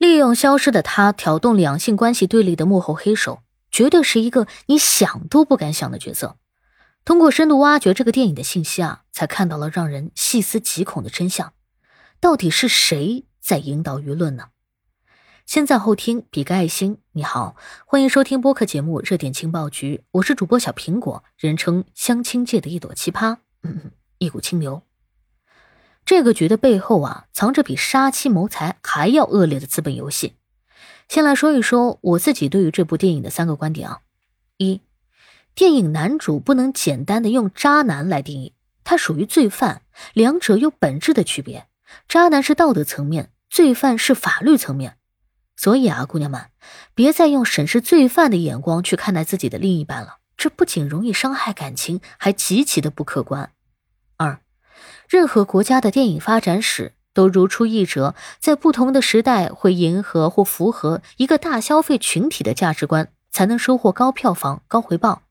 利用消失的他挑动两性关系对立的幕后黑手，绝对是一个你想都不敢想的角色。通过深度挖掘这个电影的信息啊，才看到了让人细思极恐的真相。到底是谁在引导舆论呢？先在后听，比个爱心。你好，欢迎收听播客节目《热点情报局》，我是主播小苹果，人称相亲界的一朵奇葩，一股清流。这个局的背后啊，藏着比杀妻谋财还要恶劣的资本游戏。先来说一说我自己对于这部电影的三个观点啊：一，电影男主不能简单的用渣男来定义，他属于罪犯，两者有本质的区别。渣男是道德层面，罪犯是法律层面。所以啊，姑娘们，别再用审视罪犯的眼光去看待自己的另一半了，这不仅容易伤害感情，还极其的不客观。任何国家的电影发展史都如出一辙，在不同的时代会迎合或符合一个大消费群体的价值观，才能收获高票房、高回报。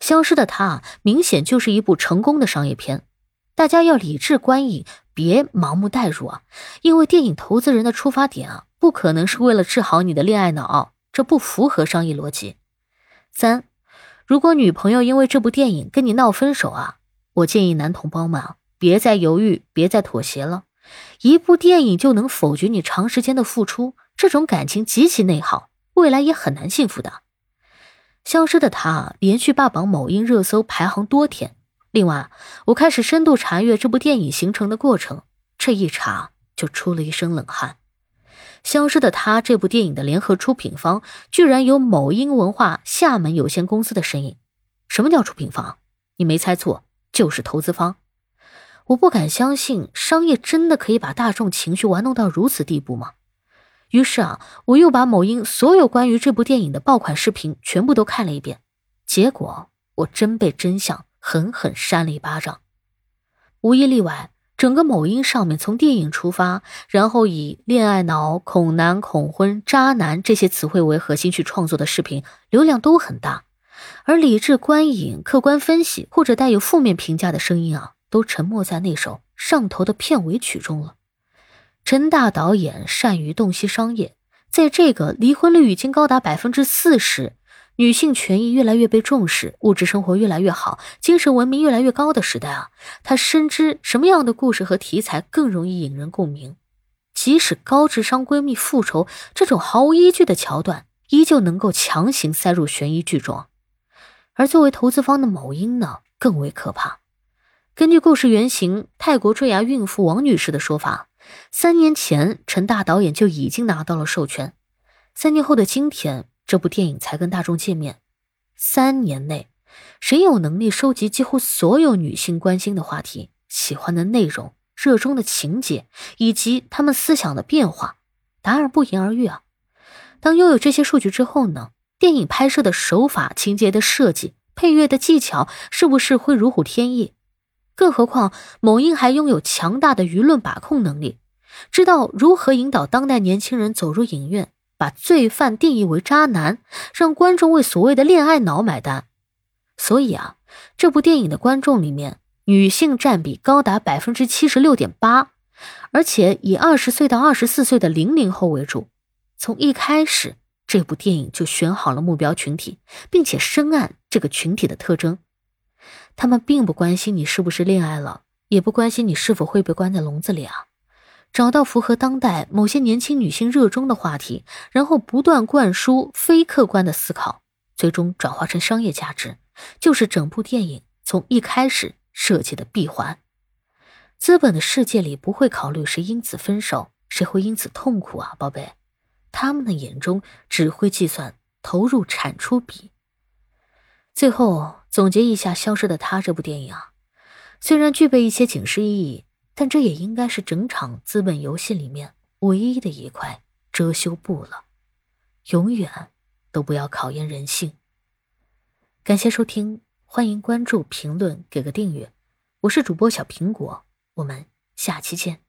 消失的她明显就是一部成功的商业片，大家要理智观影，别盲目代入啊！因为电影投资人的出发点啊，不可能是为了治好你的恋爱脑，这不符合商业逻辑。三，如果女朋友因为这部电影跟你闹分手啊，我建议男同胞们啊。别再犹豫，别再妥协了。一部电影就能否决你长时间的付出，这种感情极其内耗，未来也很难幸福的。消失的他连续霸榜某音热搜排行多天。另外，我开始深度查阅这部电影形成的过程，这一查就出了一身冷汗。消失的他这部电影的联合出品方居然有某音文化厦门有限公司的身影。什么叫出品方？你没猜错，就是投资方。我不敢相信，商业真的可以把大众情绪玩弄到如此地步吗？于是啊，我又把某音所有关于这部电影的爆款视频全部都看了一遍，结果我真被真相狠狠扇了一巴掌。无一例外，整个某音上面从电影出发，然后以恋爱脑、恐男、恐婚、渣男这些词汇为核心去创作的视频，流量都很大，而理智观影、客观分析或者带有负面评价的声音啊。都沉没在那首上头的片尾曲中了。陈大导演善于洞悉商业，在这个离婚率已经高达百分之四十、女性权益越来越被重视、物质生活越来越好、精神文明越来越高的时代啊，他深知什么样的故事和题材更容易引人共鸣。即使高智商闺蜜复仇这种毫无依据的桥段，依旧能够强行塞入悬疑剧中。而作为投资方的某音呢，更为可怕。根据故事原型泰国坠崖孕妇王女士的说法，三年前陈大导演就已经拿到了授权。三年后的今天，这部电影才跟大众见面。三年内，谁有能力收集几乎所有女性关心的话题、喜欢的内容、热衷的情节以及他们思想的变化？答案不言而喻啊！当拥有这些数据之后呢？电影拍摄的手法、情节的设计、配乐的技巧，是不是会如虎添翼？更何况，某音还拥有强大的舆论把控能力，知道如何引导当代年轻人走入影院，把罪犯定义为渣男，让观众为所谓的恋爱脑买单。所以啊，这部电影的观众里面，女性占比高达百分之七十六点八，而且以二十岁到二十四岁的零零后为主。从一开始，这部电影就选好了目标群体，并且深谙这个群体的特征。他们并不关心你是不是恋爱了，也不关心你是否会被关在笼子里啊。找到符合当代某些年轻女性热衷的话题，然后不断灌输非客观的思考，最终转化成商业价值，就是整部电影从一开始设计的闭环。资本的世界里不会考虑谁因此分手，谁会因此痛苦啊，宝贝。他们的眼中只会计算投入产出比。最后总结一下，《消失的她》这部电影啊，虽然具备一些警示意义，但这也应该是整场资本游戏里面唯一的一块遮羞布了。永远都不要考验人性。感谢收听，欢迎关注、评论、给个订阅。我是主播小苹果，我们下期见。